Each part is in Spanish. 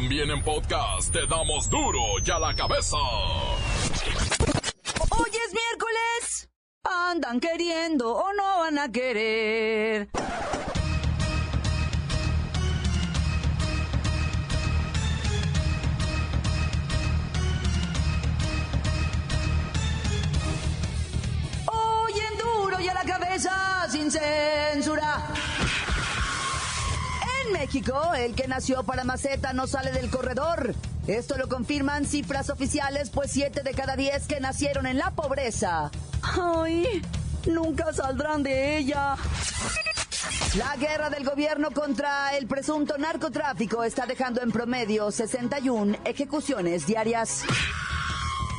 También en podcast te damos duro y a la cabeza. Hoy es miércoles. Andan queriendo o no van a querer. Hoy en duro y a la cabeza sin censura. En México, el que nació para maceta no sale del corredor. Esto lo confirman cifras oficiales, pues 7 de cada 10 que nacieron en la pobreza. ¡Ay! Nunca saldrán de ella. La guerra del gobierno contra el presunto narcotráfico está dejando en promedio 61 ejecuciones diarias.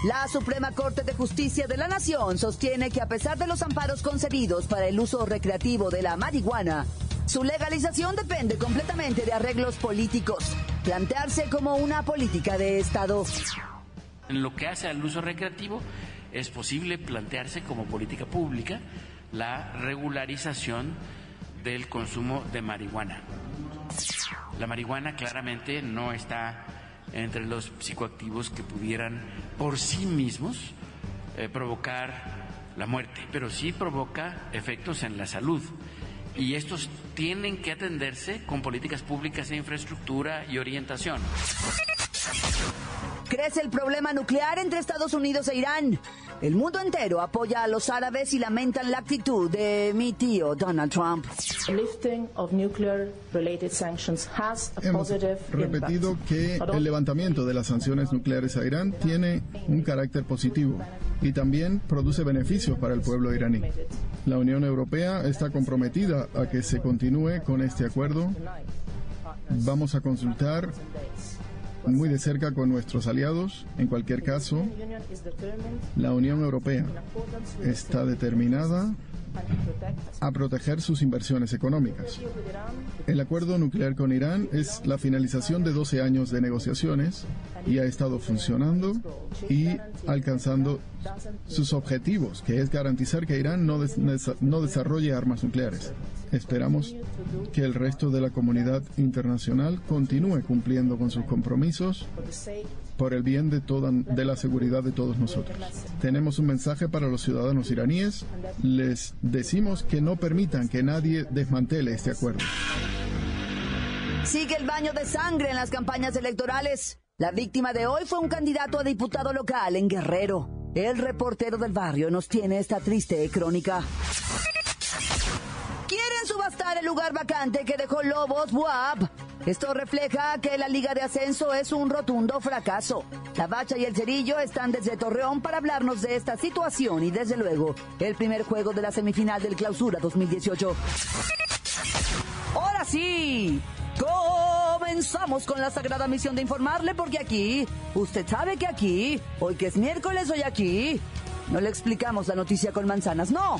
La Suprema Corte de Justicia de la Nación sostiene que a pesar de los amparos concedidos para el uso recreativo de la marihuana, su legalización depende completamente de arreglos políticos, plantearse como una política de Estado. En lo que hace al uso recreativo, es posible plantearse como política pública la regularización del consumo de marihuana. La marihuana claramente no está entre los psicoactivos que pudieran por sí mismos eh, provocar la muerte, pero sí provoca efectos en la salud. Y estos tienen que atenderse con políticas públicas de infraestructura y orientación. Crece el problema nuclear entre Estados Unidos e Irán. El mundo entero apoya a los árabes y lamentan la actitud de mi tío Donald Trump. Hemos repetido que el levantamiento de las sanciones nucleares a Irán tiene un carácter positivo y también produce beneficios para el pueblo iraní. La Unión Europea está comprometida a que se continúe con este acuerdo. Vamos a consultar muy de cerca con nuestros aliados. En cualquier caso, la Unión Europea está determinada a proteger sus inversiones económicas. El acuerdo nuclear con Irán es la finalización de 12 años de negociaciones y ha estado funcionando y alcanzando sus objetivos, que es garantizar que Irán no, no desarrolle armas nucleares. Esperamos que el resto de la comunidad internacional continúe cumpliendo con sus compromisos por el bien de, toda, de la seguridad de todos nosotros. Tenemos un mensaje para los ciudadanos iraníes. Les decimos que no permitan que nadie desmantele este acuerdo. Sigue el baño de sangre en las campañas electorales. La víctima de hoy fue un candidato a diputado local en Guerrero. El reportero del barrio nos tiene esta triste crónica. Quieren subastar el lugar vacante que dejó Lobos Buap esto refleja que la Liga de Ascenso es un rotundo fracaso. La Bacha y el Cerillo están desde Torreón para hablarnos de esta situación y desde luego el primer juego de la semifinal del Clausura 2018. Ahora sí, comenzamos con la sagrada misión de informarle porque aquí, usted sabe que aquí, hoy que es miércoles, hoy aquí, no le explicamos la noticia con manzanas, no.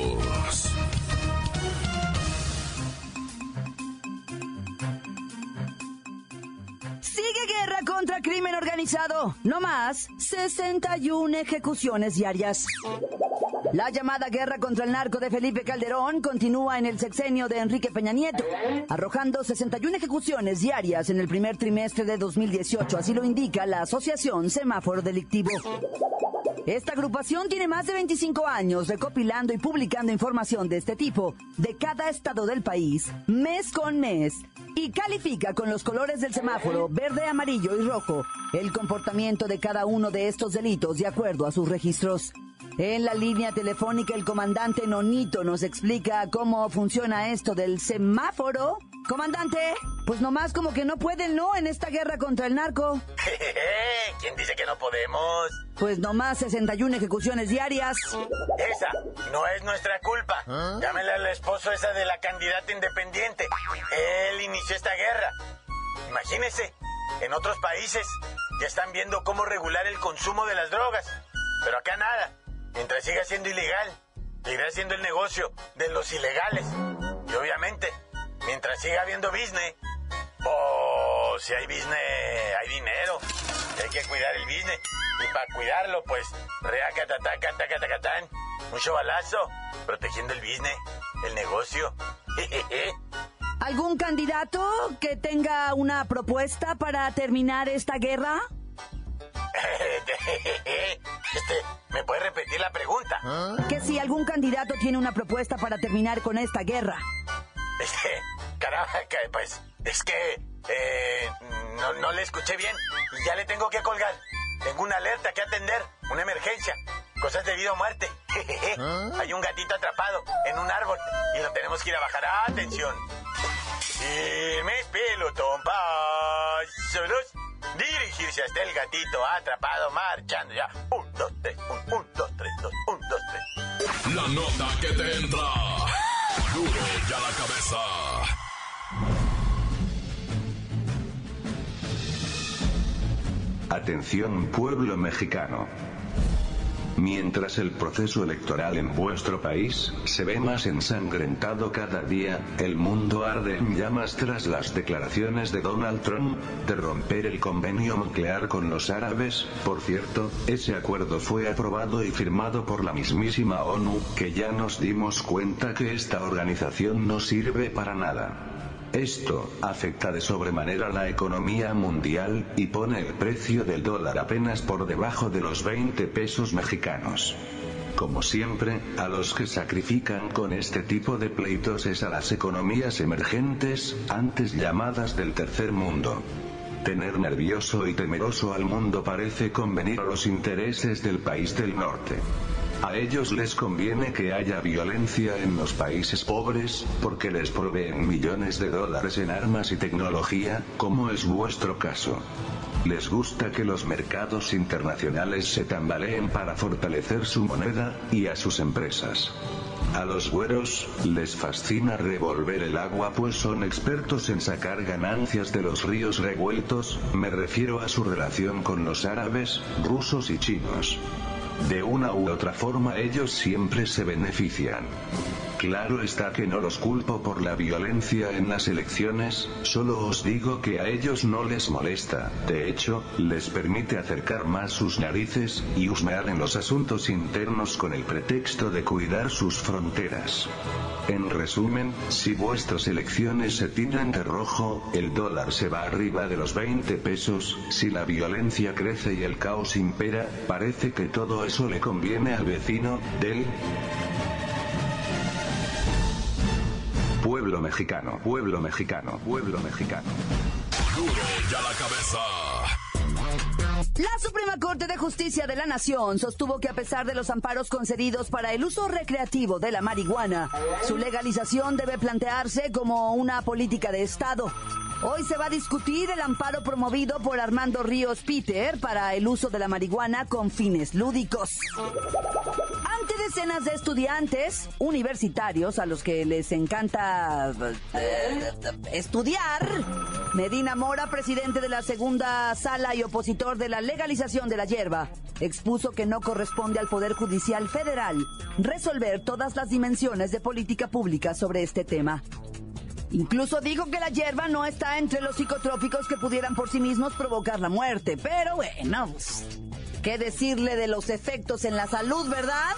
Contra crimen organizado. No más 61 ejecuciones diarias. La llamada guerra contra el narco de Felipe Calderón continúa en el sexenio de Enrique Peña Nieto, arrojando 61 ejecuciones diarias en el primer trimestre de 2018, así lo indica la Asociación Semáforo Delictivo. Esta agrupación tiene más de 25 años recopilando y publicando información de este tipo de cada estado del país, mes con mes, y califica con los colores del semáforo verde, amarillo y rojo el comportamiento de cada uno de estos delitos de acuerdo a sus registros. En la línea telefónica el comandante Nonito nos explica cómo funciona esto del semáforo Comandante, pues nomás como que no pueden, ¿no? En esta guerra contra el narco. ¿Quién dice que no podemos? Pues nomás 61 ejecuciones diarias. Esa no es nuestra culpa. ¿Ah? Llámele al esposo esa de la candidata independiente. Él inició esta guerra. Imagínese, en otros países ya están viendo cómo regular el consumo de las drogas. Pero acá nada. Mientras siga siendo ilegal, seguirá siendo el negocio de los ilegales. Y obviamente, mientras siga habiendo business, pues si hay business, hay dinero. hay que cuidar el business. Y para cuidarlo, pues, reacatatatacatacatán, mucho balazo, protegiendo el business, el negocio. ¿Algún candidato que tenga una propuesta para terminar esta guerra? Este, ¿Me puede repetir la pregunta? Que si algún candidato tiene una propuesta para terminar con esta guerra. Este, carajo, pues, es que eh, no, no le escuché bien y ya le tengo que colgar. Tengo una alerta que atender, una emergencia, cosas de vida o muerte. ¿Ah? Hay un gatito atrapado en un árbol y lo tenemos que ir a bajar. ¡Atención! Y me pelotón solos dirigirse hasta el gatito atrapado marchando ya. Un, dos, tres, un, un, dos, tres, dos, un, dos, tres. La nota que te entra. La cabeza. Atención pueblo mexicano. Mientras el proceso electoral en vuestro país se ve más ensangrentado cada día, el mundo arde en llamas tras las declaraciones de Donald Trump de romper el convenio nuclear con los árabes. Por cierto, ese acuerdo fue aprobado y firmado por la mismísima ONU, que ya nos dimos cuenta que esta organización no sirve para nada. Esto afecta de sobremanera la economía mundial y pone el precio del dólar apenas por debajo de los 20 pesos mexicanos. Como siempre, a los que sacrifican con este tipo de pleitos es a las economías emergentes, antes llamadas del tercer mundo. Tener nervioso y temeroso al mundo parece convenir a los intereses del país del norte. A ellos les conviene que haya violencia en los países pobres, porque les proveen millones de dólares en armas y tecnología, como es vuestro caso. Les gusta que los mercados internacionales se tambaleen para fortalecer su moneda, y a sus empresas. A los güeros, les fascina revolver el agua pues son expertos en sacar ganancias de los ríos revueltos, me refiero a su relación con los árabes, rusos y chinos. De una u otra forma ellos siempre se benefician. Claro está que no los culpo por la violencia en las elecciones, solo os digo que a ellos no les molesta, de hecho, les permite acercar más sus narices, y husmear en los asuntos internos con el pretexto de cuidar sus fronteras. En resumen, si vuestras elecciones se tiran de rojo, el dólar se va arriba de los 20 pesos, si la violencia crece y el caos impera, parece que todo eso le conviene al vecino, del Pueblo mexicano, pueblo mexicano, pueblo mexicano. Duro ya la cabeza. La Suprema Corte de Justicia de la Nación sostuvo que a pesar de los amparos concedidos para el uso recreativo de la marihuana, su legalización debe plantearse como una política de Estado. Hoy se va a discutir el amparo promovido por Armando Ríos Peter para el uso de la marihuana con fines lúdicos decenas de estudiantes universitarios a los que les encanta eh, estudiar. Medina Mora, presidente de la segunda sala y opositor de la legalización de la hierba, expuso que no corresponde al Poder Judicial Federal resolver todas las dimensiones de política pública sobre este tema. Incluso dijo que la hierba no está entre los psicotrópicos que pudieran por sí mismos provocar la muerte, pero bueno, pues, ¿Qué decirle de los efectos en la salud, verdad?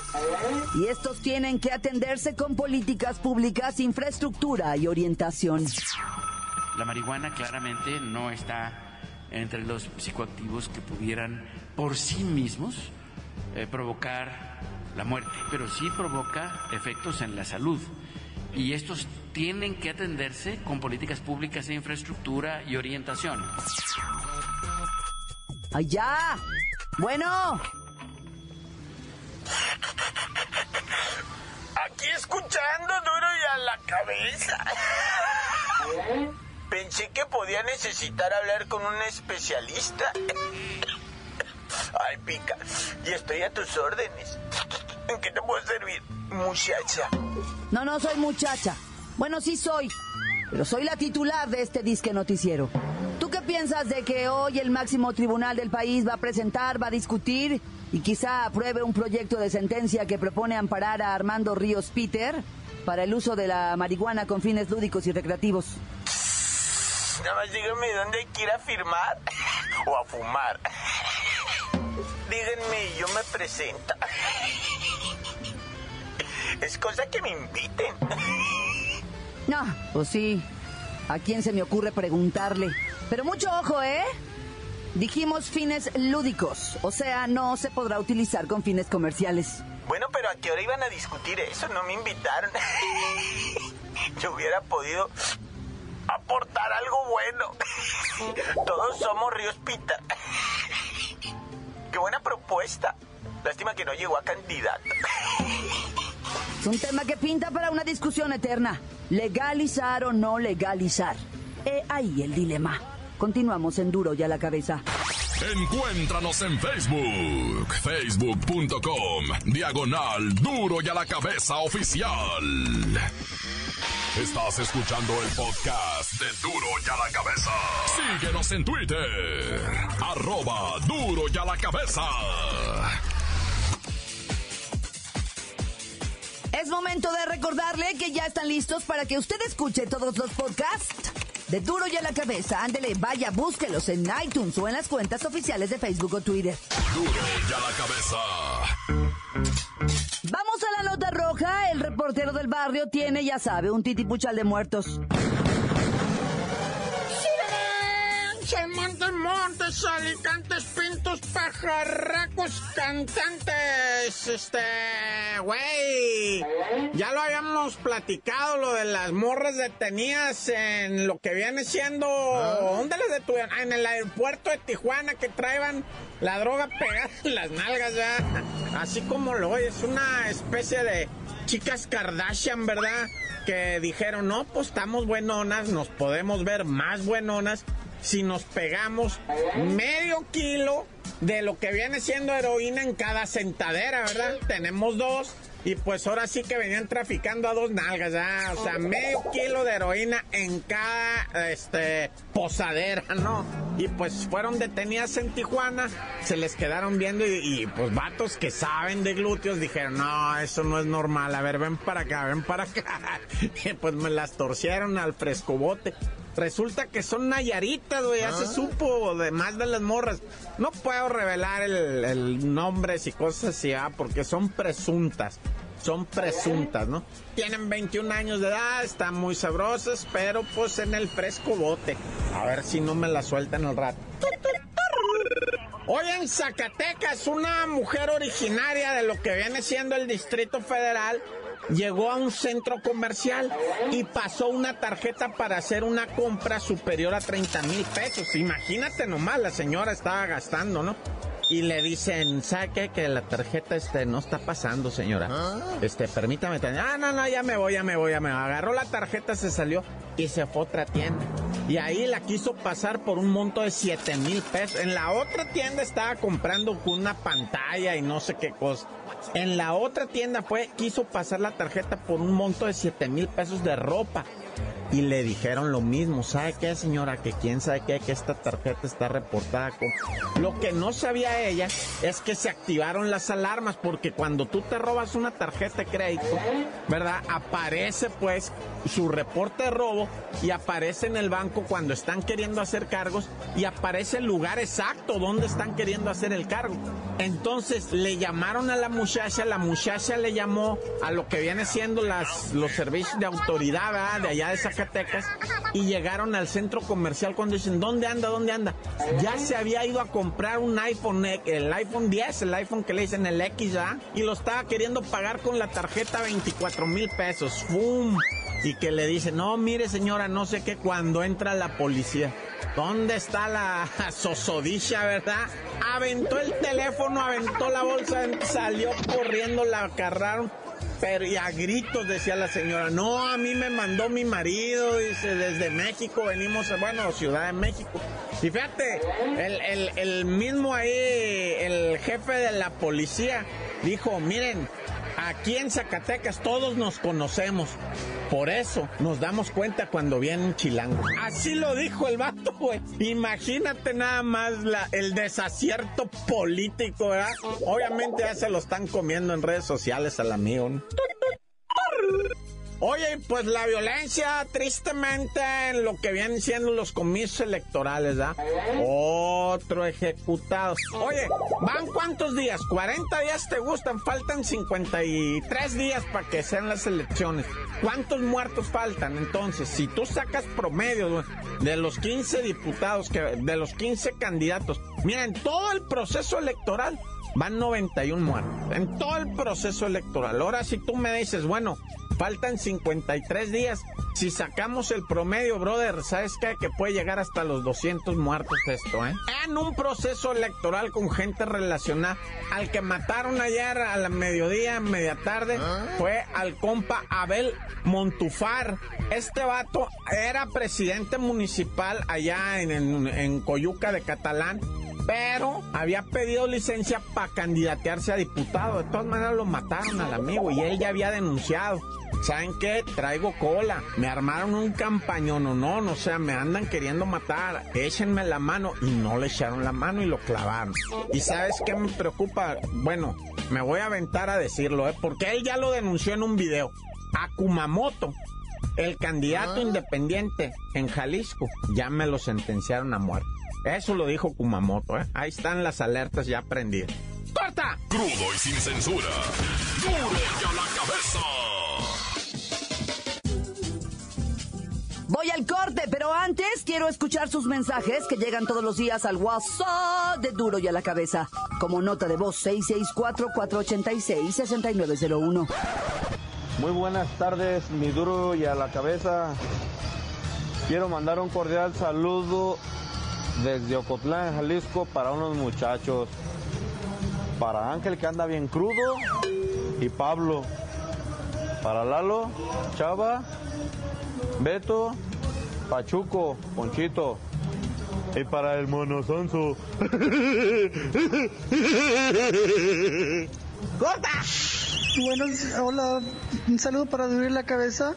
Y estos tienen que atenderse con políticas públicas, infraestructura y orientación. La marihuana claramente no está entre los psicoactivos que pudieran por sí mismos eh, provocar la muerte, pero sí provoca efectos en la salud. Y estos tienen que atenderse con políticas públicas de infraestructura y orientación. ¡Allá! Bueno. Aquí escuchando duro y a la cabeza. Pensé que podía necesitar hablar con un especialista. Ay, pica. Y estoy a tus órdenes. ¿En qué te puedo servir, muchacha? No, no soy muchacha. Bueno, sí soy. Pero soy la titular de este disque noticiero. ¿Tú qué piensas de que hoy el máximo tribunal del país va a presentar, va a discutir y quizá apruebe un proyecto de sentencia que propone amparar a Armando Ríos Peter para el uso de la marihuana con fines lúdicos y recreativos? Nada más díganme dónde hay que ir a firmar o a fumar. Díganme yo me presento. Es cosa que me inviten. No, pues sí. ¿A quién se me ocurre preguntarle? Pero mucho ojo, ¿eh? Dijimos fines lúdicos, o sea, no se podrá utilizar con fines comerciales. Bueno, pero ¿a qué hora iban a discutir eso? No me invitaron. Yo hubiera podido aportar algo bueno. Todos somos Ríos Pita. Qué buena propuesta. Lástima que no llegó a candidato. Es un tema que pinta para una discusión eterna. Legalizar o no legalizar. He ahí el dilema. Continuamos en Duro y a la cabeza. Encuéntranos en Facebook, facebook.com, diagonal Duro y a la cabeza oficial. Estás escuchando el podcast de Duro y a la cabeza. Síguenos en Twitter, arroba Duro y a la cabeza. Momento de recordarle que ya están listos para que usted escuche todos los podcasts de Duro y a la cabeza. Ándele, vaya, búsquelos en iTunes o en las cuentas oficiales de Facebook o Twitter. Duro y a la cabeza. Vamos a la nota roja. El reportero del barrio tiene, ya sabe, un titipuchal de muertos. Montes, montes, alicantes, pintos, pajarracos, cantantes, este, güey. Ya lo habíamos platicado, lo de las morras detenidas en lo que viene siendo, ah. ¿dónde las detuvieron? Ah, en el aeropuerto de Tijuana que traían la droga pegada en las nalgas, ya. Así como lo es una especie de chicas Kardashian, ¿verdad? Que dijeron, no, pues estamos buenonas, nos podemos ver más buenonas si nos pegamos medio kilo de lo que viene siendo heroína en cada sentadera, ¿verdad? Tenemos dos. Y pues ahora sí que venían traficando a dos nalgas, ¿ya? O sea, medio kilo de heroína en cada, este, posadera, ¿no? Y pues fueron detenidas en Tijuana, se les quedaron viendo y, pues vatos que saben de glúteos dijeron, no, eso no es normal, a ver, ven para acá, ven para acá. Y pues me las torcieron al frescobote. Resulta que son nayaritas, güey, ya se ah. supo de más de las morras. No puedo revelar el, el nombre y cosas así, ah, porque son presuntas. Son presuntas, ¿no? Tienen 21 años de edad, están muy sabrosas, pero pues en el fresco bote. A ver si no me la sueltan al rato. Hoy en Zacatecas, una mujer originaria de lo que viene siendo el Distrito Federal llegó a un centro comercial y pasó una tarjeta para hacer una compra superior a 30 mil pesos. Imagínate nomás, la señora estaba gastando, ¿no? y le dicen, ¿sabe qué? Que la tarjeta este no está pasando, señora. ¿Ah? Este, permítame. Ah, no, no, ya me voy, ya me voy, ya me voy. Agarró la tarjeta, se salió y se fue a otra tienda. Y ahí la quiso pasar por un monto de 7 mil pesos. En la otra tienda estaba comprando una pantalla y no sé qué cosa. En la otra tienda fue, quiso pasar la tarjeta por un monto de 7 mil pesos de ropa y le dijeron lo mismo. ¿Sabe qué, señora? Que quién sabe qué, que esta tarjeta está reportada con... Lo que no sabía ella es que se activaron las alarmas porque cuando tú te robas una tarjeta de crédito, ¿verdad? Aparece pues su reporte de robo y aparece en el banco cuando están queriendo hacer cargos y aparece el lugar exacto donde están queriendo hacer el cargo. Entonces le llamaron a la muchacha, la muchacha le llamó a lo que viene siendo las, los servicios de autoridad ¿verdad? de allá de Zacatecas y llegaron al centro comercial cuando dicen, ¿dónde anda? ¿Dónde anda? Ya se había ido a comprar un iPhone, el iPhone 10, el iPhone que le dicen el X ya, y lo estaba queriendo pagar con la tarjeta 24 mil pesos. ¡Fum! y que le dice, no, mire señora, no sé qué, cuando entra la policía. ¿Dónde está la sosodicha, verdad? Aventó el teléfono, aventó la bolsa, salió corriendo, la agarraron Pero y a gritos decía la señora, no, a mí me mandó mi marido, dice, desde México venimos, bueno, Ciudad de México. Y fíjate, el, el mismo ahí, el jefe de la policía, dijo, miren, Aquí en Zacatecas todos nos conocemos. Por eso nos damos cuenta cuando viene un chilango. Así lo dijo el vato, güey. Imagínate nada más el desacierto político, ¿verdad? Obviamente ya se lo están comiendo en redes sociales al amigo. Oye, pues la violencia, tristemente, en lo que vienen siendo los comicios electorales, ¿da? Otro ejecutado. Oye, ¿van cuántos días? ¿40 días te gustan? Faltan 53 días para que sean las elecciones. ¿Cuántos muertos faltan? Entonces, si tú sacas promedio de los 15 diputados, de los 15 candidatos, miren, todo el proceso electoral van 91 muertos. En todo el proceso electoral. Ahora, si tú me dices, bueno, Faltan 53 días. Si sacamos el promedio, brother, ¿sabes qué? Que puede llegar hasta los 200 muertos esto, ¿eh? En un proceso electoral con gente relacionada. Al que mataron ayer a la mediodía, media tarde, ¿Ah? fue al compa Abel Montufar. Este vato era presidente municipal allá en, en, en Coyuca de Catalán pero había pedido licencia para candidatearse a diputado. De todas maneras lo mataron al amigo y él ya había denunciado. ¿Saben qué? Traigo cola. Me armaron un campañón, no, no, o sea, me andan queriendo matar. Échenme la mano. Y no le echaron la mano y lo clavaron. ¿Y sabes qué me preocupa? Bueno, me voy a aventar a decirlo, ¿eh? Porque él ya lo denunció en un video. A Kumamoto, el candidato ah. independiente en Jalisco, ya me lo sentenciaron a muerte. Eso lo dijo Kumamoto, ¿eh? Ahí están las alertas ya prendidas. ¡Corta! Crudo y sin censura. ¡Duro y a la cabeza! Voy al corte, pero antes quiero escuchar sus mensajes que llegan todos los días al WhatsApp de Duro y a la Cabeza. Como nota de voz 664-486-6901. Muy buenas tardes, mi Duro y a la Cabeza. Quiero mandar un cordial saludo desde Ocotlán, Jalisco, para unos muchachos. Para Ángel que anda bien crudo y Pablo. Para Lalo, Chava Beto, Pachuco, Ponchito. Y para el monosonso. ¡Corta! Buenos, hola, un saludo para abrir la cabeza.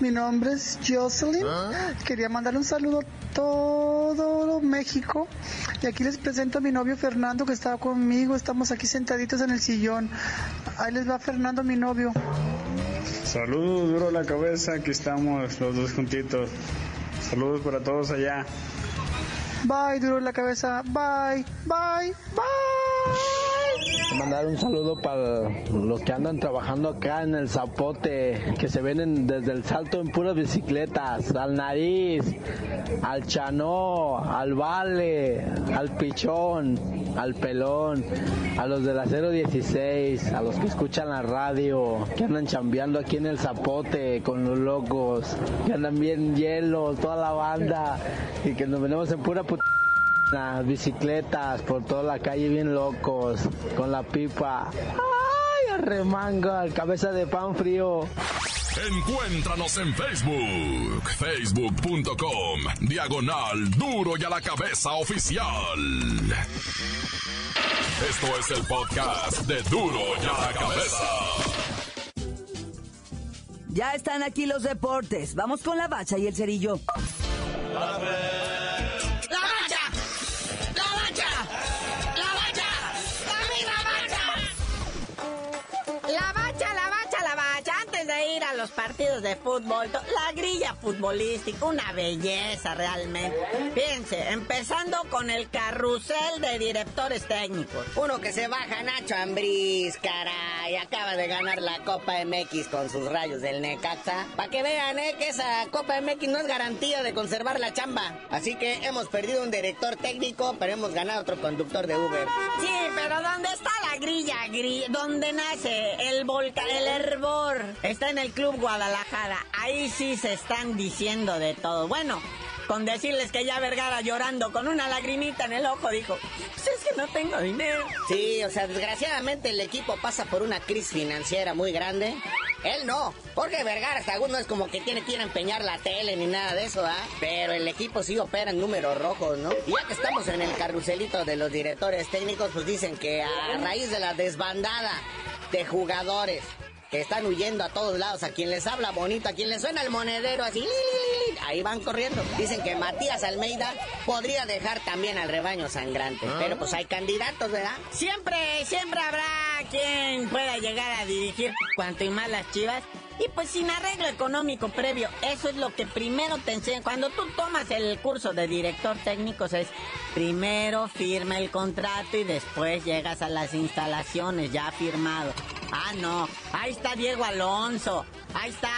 Mi nombre es Jocelyn. ¿Ah? Quería mandar un saludo a todo México. Y aquí les presento a mi novio Fernando que estaba conmigo. Estamos aquí sentaditos en el sillón. Ahí les va Fernando, mi novio. Saludos, duro la cabeza, aquí estamos los dos juntitos. Saludos para todos allá. Bye, duro la cabeza. Bye, bye, bye mandar un saludo para los que andan trabajando acá en el Zapote, que se ven desde el salto en puras bicicletas, al nariz, al chanó, al vale, al pichón, al pelón, a los del acero 016, a los que escuchan la radio, que andan chambeando aquí en el Zapote con los locos, que andan bien hielo, toda la banda, y que nos venimos en pura puta las bicicletas por toda la calle bien locos, con la pipa. ¡Ay, arremango! Al cabeza de pan frío. Encuéntranos en Facebook, facebook.com, diagonal duro y a la cabeza oficial. Esto es el podcast de duro y a la cabeza. Ya están aquí los deportes. Vamos con la bacha y el cerillo. Los partidos de fútbol, la grilla futbolística, una belleza realmente. Fíjense, empezando con el carrusel de directores técnicos. Uno que se baja Nacho Ambriz, caray, acaba de ganar la Copa MX con sus rayos del Necaxa. Para que vean, eh, que esa Copa MX no es garantía de conservar la chamba. Así que hemos perdido un director técnico, pero hemos ganado otro conductor de Uber. Sí, pero ¿dónde está la grilla? ¿Dónde nace el volcán, el hervor? Está en el club Guadalajara. Ahí sí se están diciendo de todo. Bueno, con decirles que ya Vergara llorando con una lagrimita en el ojo dijo, pues es que no tengo dinero. Sí, o sea, desgraciadamente el equipo pasa por una crisis financiera muy grande. Él no, Jorge Vergara hasta no es como que tiene que ir a empeñar la tele ni nada de eso, ¿ah? Pero el equipo sí opera en números rojos, ¿no? Y ya que estamos en el carruselito de los directores técnicos, pues dicen que a raíz de la desbandada de jugadores que están huyendo a todos lados, a quien les habla bonito, a quien les suena el monedero así, ahí van corriendo. Dicen que Matías Almeida podría dejar también al rebaño sangrante, ah. pero pues hay candidatos, ¿verdad? Siempre, siempre habrá quien pueda llegar a dirigir cuanto y más las chivas. Y pues sin arreglo económico previo, eso es lo que primero te enseñan. Cuando tú tomas el curso de director técnico, es primero firma el contrato y después llegas a las instalaciones ya firmado. Ah, no, ahí está Diego Alonso, ahí está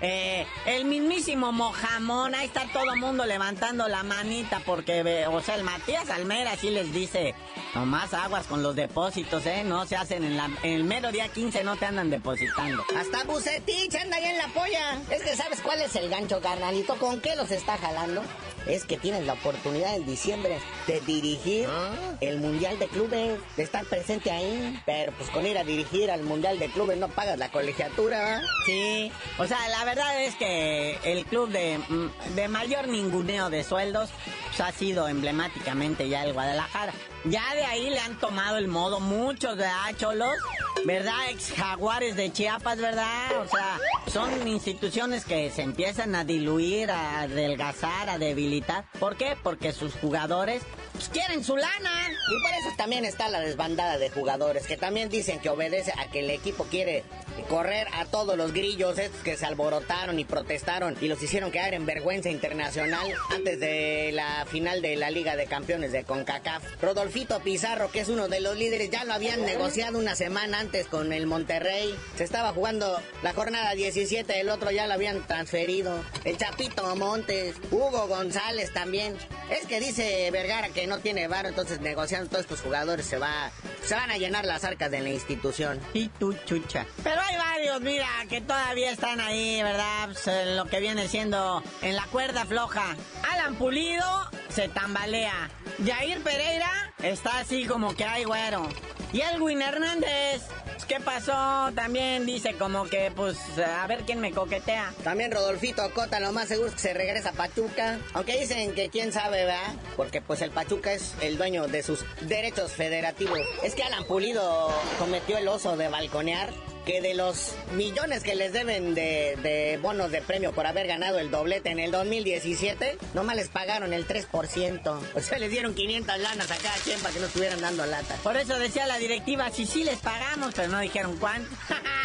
eh, el mismísimo Mojamón, ahí está todo el mundo levantando la manita porque, o sea, el Matías Almera sí les dice, nomás aguas con los depósitos, ¿eh? No se hacen en, la, en el mero día 15, no te andan depositando. Hasta Bucetich anda ahí en la polla. Es que sabes cuál es el gancho, carnalito, ¿con qué los está jalando? Es que tienes la oportunidad en diciembre de dirigir ah. el Mundial de Clubes, de estar presente ahí. Pero pues con ir a dirigir al Mundial de Clubes no pagas la colegiatura. Sí, o sea, la verdad es que el club de, mm, de mayor ninguneo de sueldos pues, ha sido emblemáticamente ya el Guadalajara. Ya de ahí le han tomado el modo muchos, de Cholos? ¿Verdad? Ex jaguares de Chiapas, ¿verdad? O sea, son instituciones que se empiezan a diluir, a adelgazar, a debilitar. ¿Por qué? Porque sus jugadores pues, quieren su lana. Y por eso también está la desbandada de jugadores, que también dicen que obedece a que el equipo quiere correr a todos los grillos estos que se alborotaron y protestaron y los hicieron quedar en vergüenza internacional antes de la final de la Liga de Campeones de CONCACAF. Rodolfito Pizarro, que es uno de los líderes, ya lo habían negociado una semana antes con el Monterrey. Se estaba jugando la jornada 17, el otro ya lo habían transferido. El Chapito Montes, Hugo González también. Es que dice Vergara que no tiene bar, entonces negociando todos estos jugadores se va se van a llenar las arcas de la institución. Y tu chucha. Pero hay varios, mira, que todavía están ahí, ¿verdad? Pues, lo que viene siendo en la cuerda floja. Alan Pulido se tambalea. Jair Pereira está así como que hay güero. Y Elwin Hernández ¿Qué pasó? También dice como que, pues, a ver quién me coquetea. También Rodolfito Cota, lo más seguro es que se regresa a Pachuca. Aunque dicen que quién sabe, ¿verdad? Porque, pues, el Pachuca es el dueño de sus derechos federativos. Es que Alan Pulido cometió el oso de balconear que de los millones que les deben de, bonos de premio por haber ganado el doblete en el 2017, nomás les pagaron el 3%. O sea, les dieron 500 lanas a cada quien para que no estuvieran dando lata. Por eso decía la directiva, sí, sí les pagamos, pero no dijeron cuánto.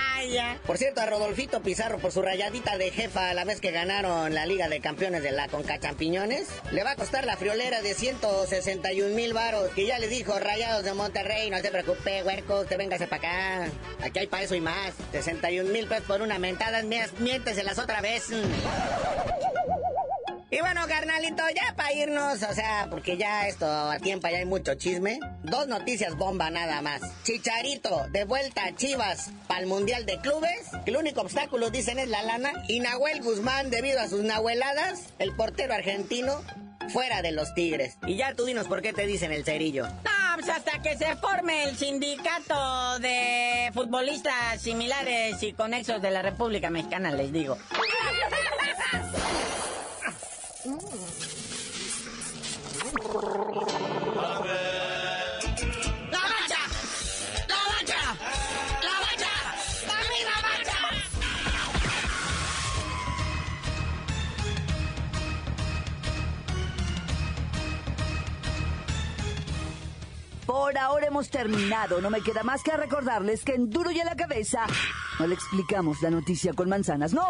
Por cierto, a Rodolfito Pizarro, por su rayadita de jefa la vez que ganaron la Liga de Campeones de la Conca Champiñones, le va a costar la friolera de 161 mil varos, que ya le dijo Rayados de Monterrey, no se preocupe, huerco, usted véngase para acá. Aquí hay para eso y más. 61 mil pesos por una mentada, miénteselas otra vez. Y bueno, carnalito, ya para irnos, o sea, porque ya esto a tiempo ya hay mucho chisme. Dos noticias bomba nada más. Chicharito, de vuelta a Chivas para el Mundial de Clubes. El único obstáculo, dicen, es la lana. Y Nahuel Guzmán, debido a sus nahueladas, el portero argentino, fuera de los Tigres. Y ya tú dinos por qué te dicen el cerillo. No, pues hasta que se forme el sindicato de futbolistas similares y conexos de la República Mexicana, les digo. Por ahora hemos terminado. No me queda más que recordarles que en Duro y a la Cabeza no le explicamos la noticia con manzanas. No,